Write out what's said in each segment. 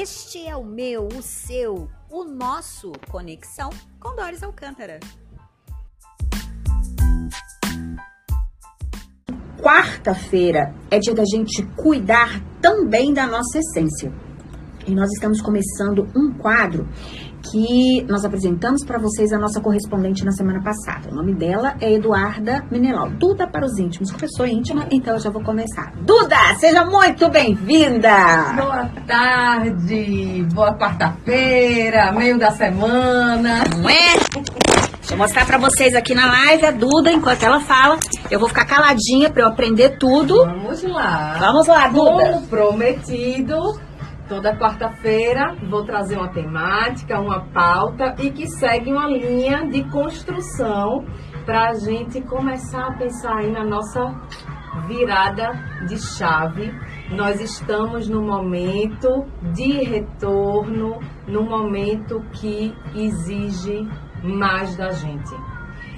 Este é o meu, o seu, o nosso Conexão com Doris Alcântara. Quarta-feira é dia da gente cuidar também da nossa essência. E nós estamos começando um quadro que nós apresentamos para vocês a nossa correspondente na semana passada. O nome dela é Eduarda Menelau. Duda para os íntimos, eu sou íntima, então eu já vou começar. Duda, seja muito bem-vinda! Boa tarde, boa quarta-feira, meio da semana. Não é? Deixa eu mostrar para vocês aqui na live a Duda, enquanto ela fala. Eu vou ficar caladinha para eu aprender tudo. Vamos lá. Vamos lá, Duda. Como prometido, Toda quarta-feira vou trazer uma temática, uma pauta e que segue uma linha de construção para a gente começar a pensar aí na nossa virada de chave. Nós estamos no momento de retorno, no momento que exige mais da gente.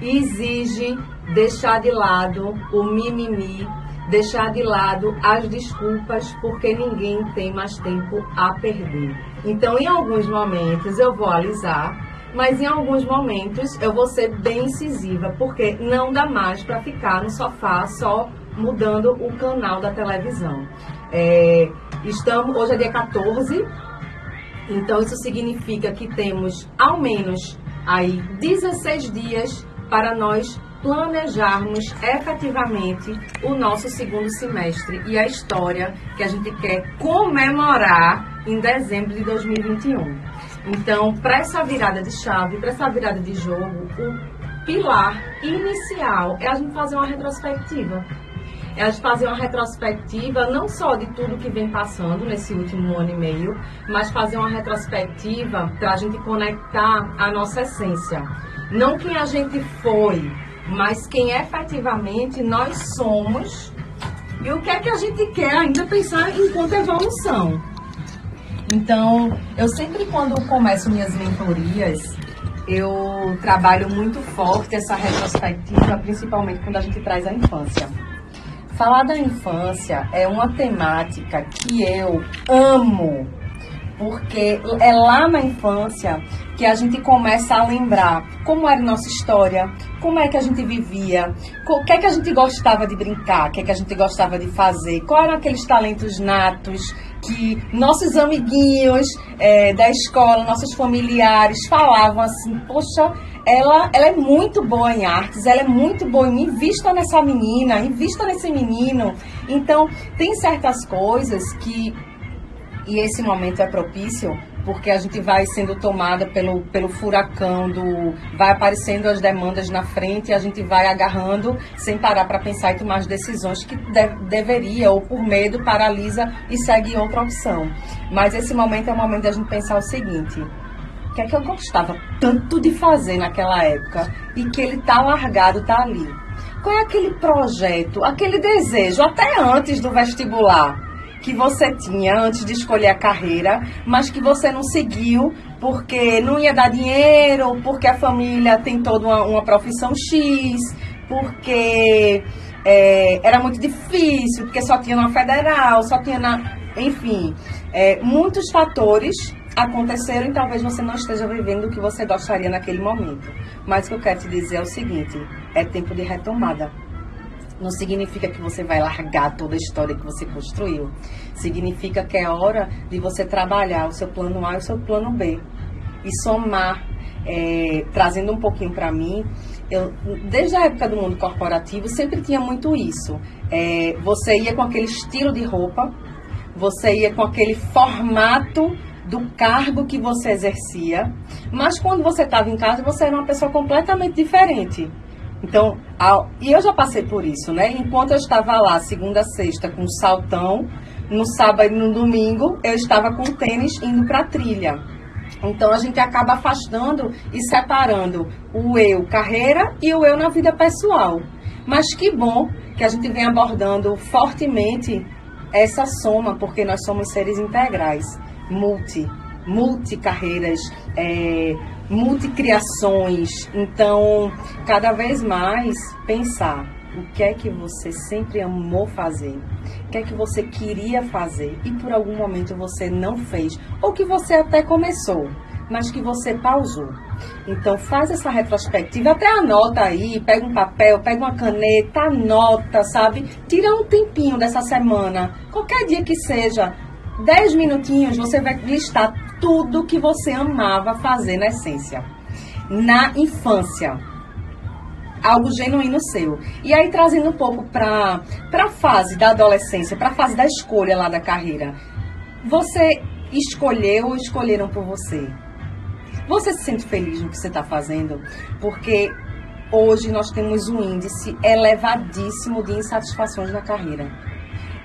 Exige deixar de lado o mimimi, deixar de lado as desculpas, porque ninguém tem mais tempo a perder. Então, em alguns momentos eu vou alisar, mas em alguns momentos eu vou ser bem incisiva, porque não dá mais para ficar no sofá só mudando o canal da televisão. É, estamos, hoje é dia 14, então isso significa que temos ao menos aí 16 dias para nós planejarmos efetivamente o nosso segundo semestre e a história que a gente quer comemorar em dezembro de 2021. Então, para essa virada de chave, para essa virada de jogo, o pilar inicial é a gente fazer uma retrospectiva. É a gente fazer uma retrospectiva não só de tudo que vem passando nesse último ano e meio, mas fazer uma retrospectiva para a gente conectar a nossa essência. Não quem a gente foi, mas quem efetivamente nós somos e o que é que a gente quer ainda pensar enquanto evolução. Então, eu sempre quando começo minhas mentorias, eu trabalho muito forte essa retrospectiva, principalmente quando a gente traz a infância. Falar da infância é uma temática que eu amo porque é lá na infância que a gente começa a lembrar como era nossa história, como é que a gente vivia, o que é que a gente gostava de brincar, o que é que a gente gostava de fazer, quais eram aqueles talentos natos que nossos amiguinhos é, da escola, nossos familiares falavam assim, poxa, ela, ela é muito boa em artes, ela é muito boa em invista nessa menina, invista nesse menino. Então, tem certas coisas que e esse momento é propício porque a gente vai sendo tomada pelo, pelo furacão do vai aparecendo as demandas na frente e a gente vai agarrando sem parar para pensar e tomar as decisões que de, deveria ou por medo paralisa e segue outra opção. Mas esse momento é o momento da gente pensar o seguinte: o que é que eu gostava tanto de fazer naquela época e que ele tá largado, tá ali? Qual é aquele projeto, aquele desejo até antes do vestibular? Que você tinha antes de escolher a carreira, mas que você não seguiu porque não ia dar dinheiro, porque a família tem toda uma, uma profissão X, porque é, era muito difícil, porque só tinha na federal, só tinha na. Enfim, é, muitos fatores aconteceram e talvez você não esteja vivendo o que você gostaria naquele momento. Mas o que eu quero te dizer é o seguinte: é tempo de retomada não significa que você vai largar toda a história que você construiu. Significa que é hora de você trabalhar o seu plano A e o seu plano B. E somar, é, trazendo um pouquinho para mim, eu, desde a época do mundo corporativo, sempre tinha muito isso. É, você ia com aquele estilo de roupa, você ia com aquele formato do cargo que você exercia, mas quando você estava em casa, você era uma pessoa completamente diferente. Então, e eu já passei por isso, né? Enquanto eu estava lá, segunda sexta, com saltão, no sábado e no domingo, eu estava com tênis indo para trilha. Então, a gente acaba afastando e separando o eu carreira e o eu na vida pessoal. Mas que bom que a gente vem abordando fortemente essa soma, porque nós somos seres integrais, multi, multi carreiras, é, multicriações. Então, cada vez mais pensar o que é que você sempre amou fazer, o que é que você queria fazer e por algum momento você não fez, ou que você até começou, mas que você pausou. Então faz essa retrospectiva, até anota aí, pega um papel, pega uma caneta, anota, sabe? Tira um tempinho dessa semana, qualquer dia que seja, 10 minutinhos, você vai listar tudo que você amava fazer na essência, na infância algo genuíno seu. E aí trazendo um pouco para a fase da adolescência, para a fase da escolha lá da carreira. Você escolheu ou escolheram por você? Você se sente feliz no que você está fazendo? Porque hoje nós temos um índice elevadíssimo de insatisfações na carreira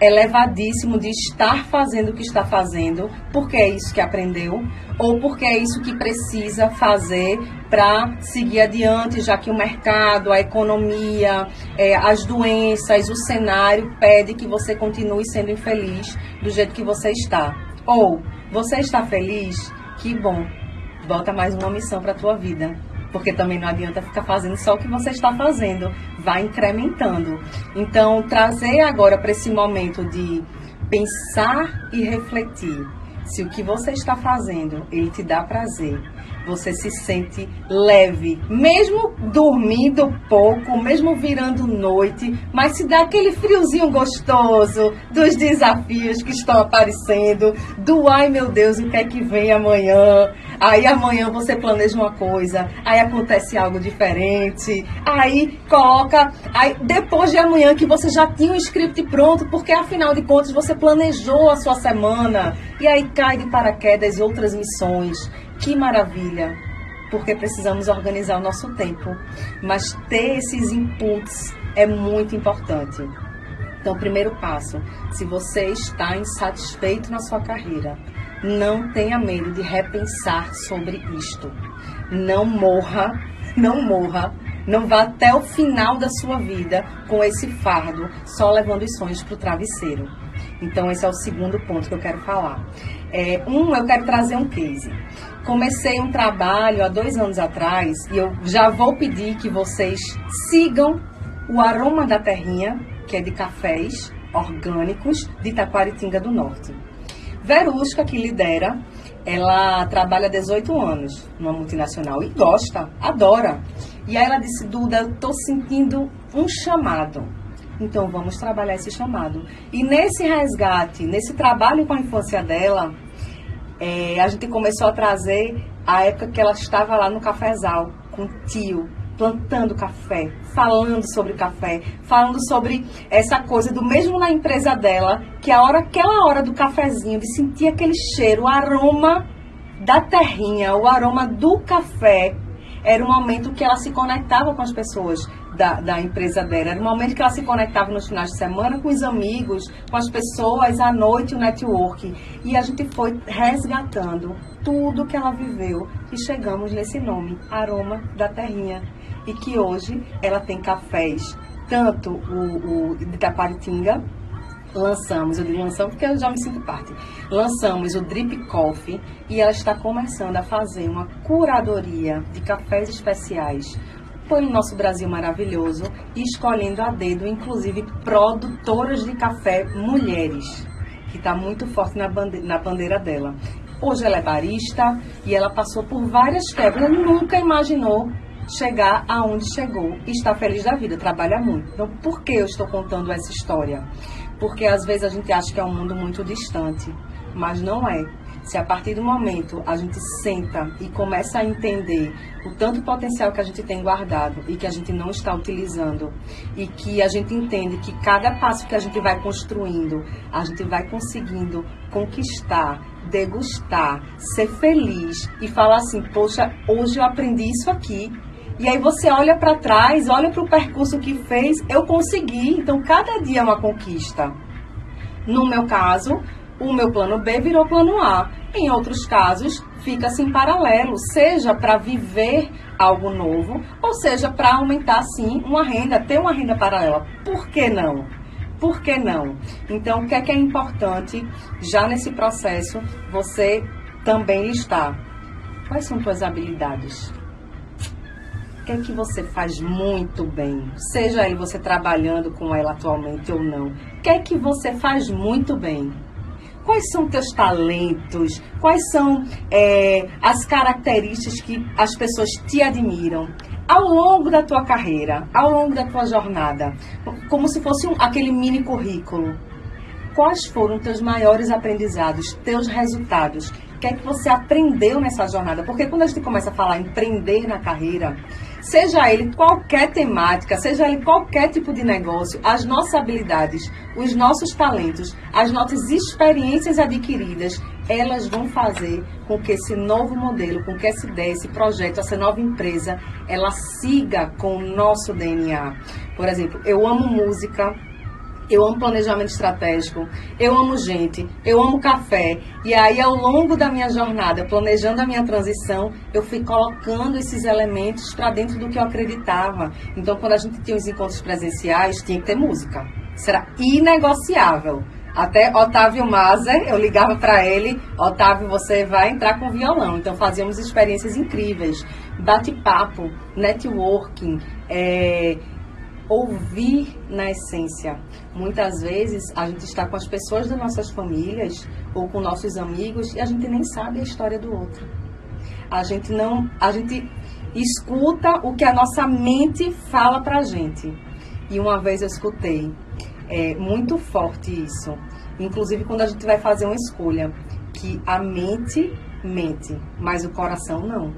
elevadíssimo de estar fazendo o que está fazendo, porque é isso que aprendeu, ou porque é isso que precisa fazer para seguir adiante, já que o mercado, a economia, é, as doenças, o cenário pede que você continue sendo infeliz do jeito que você está. Ou você está feliz? Que bom. Bota mais uma missão para tua vida porque também não adianta ficar fazendo só o que você está fazendo, vai incrementando. Então, trazer agora para esse momento de pensar e refletir se o que você está fazendo ele te dá prazer, você se sente leve, mesmo dormindo pouco, mesmo virando noite, mas se dá aquele friozinho gostoso dos desafios que estão aparecendo, do ai meu Deus, o que é que vem amanhã? Aí amanhã você planeja uma coisa, aí acontece algo diferente, aí coloca, aí depois de amanhã que você já tinha o script pronto, porque afinal de contas você planejou a sua semana, e aí cai de paraquedas outras missões. Que maravilha! Porque precisamos organizar o nosso tempo, mas ter esses inputs é muito importante. Então, primeiro passo, se você está insatisfeito na sua carreira, não tenha medo de repensar sobre isto. Não morra, não morra, não vá até o final da sua vida com esse fardo, só levando os sonhos para o travesseiro. Então, esse é o segundo ponto que eu quero falar. É, um, eu quero trazer um case. Comecei um trabalho há dois anos atrás e eu já vou pedir que vocês sigam o Aroma da Terrinha, que é de cafés orgânicos de Taquaritinga do Norte. Verusca, que lidera, ela trabalha 18 anos numa multinacional e gosta, adora. E aí ela disse, Duda, eu tô sentindo um chamado. Então vamos trabalhar esse chamado. E nesse resgate, nesse trabalho com a infância dela, é, a gente começou a trazer a época que ela estava lá no cafezal com o tio, plantando café, falando sobre café, falando sobre essa coisa do mesmo na empresa dela, que a hora, aquela hora do cafezinho, de sentir aquele cheiro, o aroma da terrinha, o aroma do café, era o momento que ela se conectava com as pessoas da, da empresa dela. Era o momento que ela se conectava nos finais de semana com os amigos, com as pessoas, à noite, o network. E a gente foi resgatando tudo que ela viveu e chegamos nesse nome, Aroma da Terrinha e que hoje ela tem cafés, tanto o, o de Taparitinga, lançamos, eu digo lançamos porque eu já me sinto parte, lançamos o Drip Coffee e ela está começando a fazer uma curadoria de cafés especiais. Pelo nosso Brasil maravilhoso e escolhendo a dedo, inclusive, produtoras de café mulheres, que está muito forte na bandeira, na bandeira dela. Hoje ela é barista e ela passou por várias quebras, nunca imaginou chegar aonde chegou e está feliz da vida, trabalha muito. Então, por que eu estou contando essa história? Porque às vezes a gente acha que é um mundo muito distante, mas não é. Se a partir do momento a gente senta e começa a entender o tanto potencial que a gente tem guardado e que a gente não está utilizando, e que a gente entende que cada passo que a gente vai construindo, a gente vai conseguindo conquistar, degustar, ser feliz e falar assim: poxa, hoje eu aprendi isso aqui e aí você olha para trás, olha para o percurso que fez, eu consegui. Então cada dia é uma conquista. No meu caso, o meu plano B virou plano A. Em outros casos, fica assim paralelo, seja para viver algo novo, ou seja para aumentar sim uma renda, ter uma renda paralela. Por que não? Por que não? Então, o que é que é importante já nesse processo você também listar? Quais são tuas habilidades? Que é que você faz muito bem? Seja ele você trabalhando com ela atualmente ou não. O que é que você faz muito bem? Quais são teus talentos? Quais são é, as características que as pessoas te admiram? Ao longo da tua carreira, ao longo da tua jornada, como se fosse um, aquele mini currículo. Quais foram teus maiores aprendizados, teus resultados? O que é que você aprendeu nessa jornada? Porque quando a gente começa a falar em empreender na carreira, seja ele qualquer temática, seja ele qualquer tipo de negócio, as nossas habilidades, os nossos talentos, as nossas experiências adquiridas, elas vão fazer com que esse novo modelo, com que essa ideia, esse projeto, essa nova empresa, ela siga com o nosso DNA. Por exemplo, eu amo música, eu amo planejamento estratégico, eu amo gente, eu amo café. E aí, ao longo da minha jornada, planejando a minha transição, eu fui colocando esses elementos para dentro do que eu acreditava. Então, quando a gente tinha os encontros presenciais, tinha que ter música. Será inegociável. Até Otávio Mazer, eu ligava para ele, Otávio, você vai entrar com violão. Então fazíamos experiências incríveis, bate-papo, networking, é, ouvir na essência. Muitas vezes a gente está com as pessoas das nossas famílias ou com nossos amigos e a gente nem sabe a história do outro. A gente não, a gente escuta o que a nossa mente fala pra gente. E uma vez eu escutei, é muito forte isso. Inclusive quando a gente vai fazer uma escolha, que a mente mente, mas o coração não.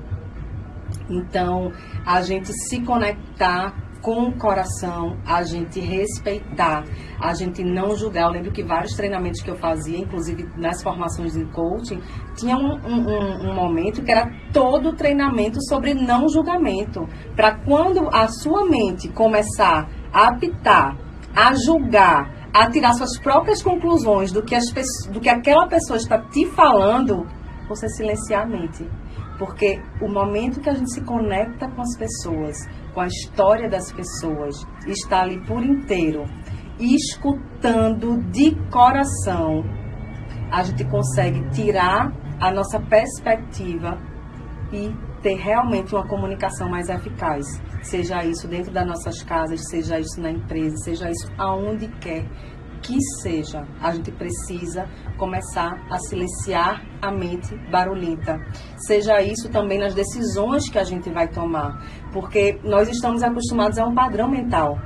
Então, a gente se conectar com o coração, a gente respeitar, a gente não julgar. Eu lembro que vários treinamentos que eu fazia, inclusive nas formações de coaching, tinha um, um, um momento que era todo treinamento sobre não julgamento. Para quando a sua mente começar a apitar, a julgar, a tirar suas próprias conclusões do que, as, do que aquela pessoa está te falando, você silenciar a mente. Porque o momento que a gente se conecta com as pessoas, com a história das pessoas, está ali por inteiro, escutando de coração, a gente consegue tirar a nossa perspectiva e ter realmente uma comunicação mais eficaz. Seja isso dentro das nossas casas, seja isso na empresa, seja isso aonde quer que seja, a gente precisa começar a silenciar a mente barulhenta. Seja isso também nas decisões que a gente vai tomar, porque nós estamos acostumados a um padrão mental.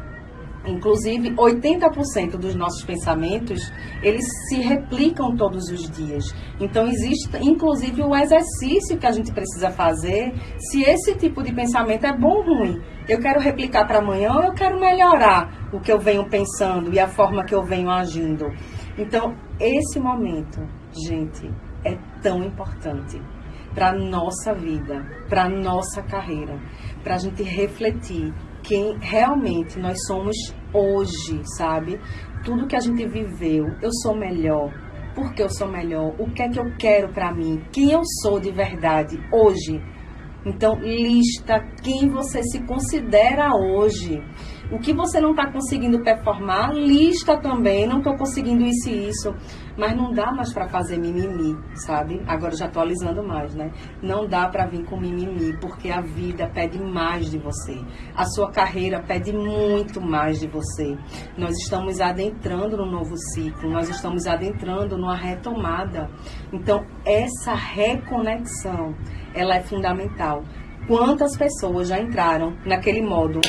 Inclusive, 80% dos nossos pensamentos, eles se replicam todos os dias. Então, existe, inclusive, o exercício que a gente precisa fazer, se esse tipo de pensamento é bom ou ruim. Eu quero replicar para amanhã ou eu quero melhorar o que eu venho pensando e a forma que eu venho agindo. Então, esse momento, gente, é tão importante para a nossa vida, para a nossa carreira, para a gente refletir quem realmente nós somos hoje, sabe? Tudo que a gente viveu, eu sou melhor. Por que eu sou melhor? O que é que eu quero para mim? Quem eu sou de verdade hoje? Então, lista quem você se considera hoje. O que você não está conseguindo performar, lista também. Não estou conseguindo isso e isso. Mas não dá mais para fazer mimimi, sabe? Agora já estou alisando mais, né? Não dá para vir com mimimi, porque a vida pede mais de você. A sua carreira pede muito mais de você. Nós estamos adentrando no novo ciclo, nós estamos adentrando numa retomada. Então, essa reconexão, ela é fundamental. Quantas pessoas já entraram naquele modo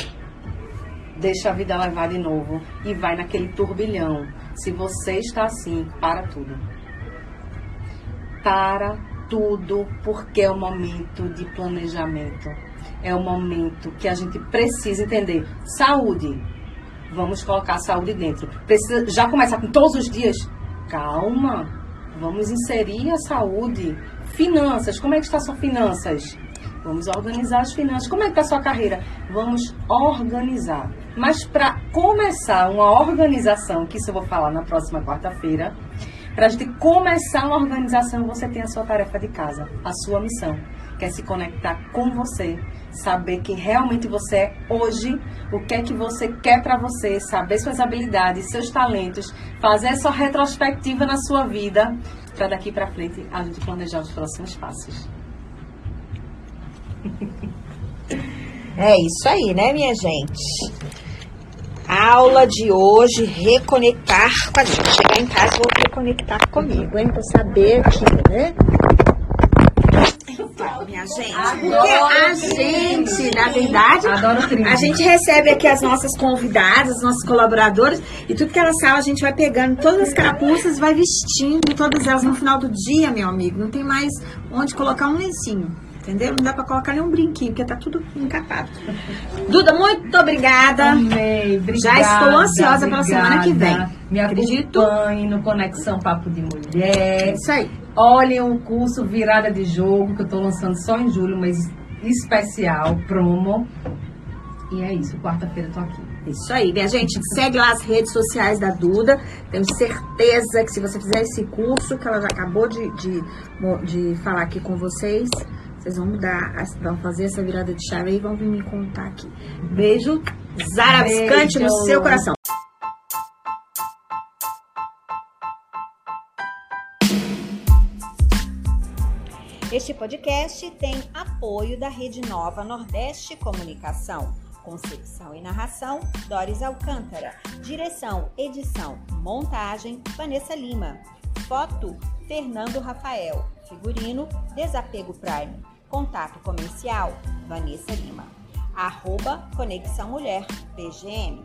deixa a vida levar de novo e vai naquele turbilhão. Se você está assim, para tudo. Para tudo, porque é o momento de planejamento. É o momento que a gente precisa entender. Saúde. Vamos colocar a saúde dentro. Precisa, já começa com todos os dias? Calma. Vamos inserir a saúde. Finanças. Como é que está a sua finanças? Vamos organizar as finanças. Como é que está a sua carreira? Vamos organizar. Mas para começar uma organização, que isso eu vou falar na próxima quarta-feira, para a gente começar uma organização, você tem a sua tarefa de casa, a sua missão, que é se conectar com você, saber quem realmente você é hoje, o que é que você quer para você, saber suas habilidades, seus talentos, fazer essa retrospectiva na sua vida, para daqui para frente a gente planejar os próximos passos. É isso aí, né, minha gente? Aula de hoje, reconectar com a gente. Chegar em casa, vou reconectar comigo, hein? Pra saber aqui, né? Então, minha gente, porque a gente, na verdade, a gente recebe aqui as nossas convidadas, os nossos colaboradores, e tudo que elas falam, a gente vai pegando todas as carapuças, vai vestindo todas elas no final do dia, meu amigo. Não tem mais onde colocar um lencinho. Entendeu? Não dá pra colocar nem um brinquinho, porque tá tudo encapado. Duda, muito obrigada. Amei, obrigada. Já estou ansiosa pela semana que vem. Me Acredito. acompanhe no Conexão Papo de Mulher. isso aí. Olhem o curso Virada de Jogo, que eu tô lançando só em julho, mas especial, promo. E é isso, quarta-feira eu tô aqui. Isso aí, minha gente. Segue lá as redes sociais da Duda. Tenho certeza que se você fizer esse curso, que ela já acabou de, de, de falar aqui com vocês, vocês vão mudar, vão fazer essa virada de chave e vão vir me contar aqui. Beijo zarabiscante no seu coração. Este podcast tem apoio da Rede Nova Nordeste Comunicação. Concepção e narração, Doris Alcântara. Direção, edição, montagem, Vanessa Lima. Foto, Fernando Rafael. Figurino, Desapego Prime. Contato comercial, Vanessa Lima. Arroba Conexão Mulher, PGM.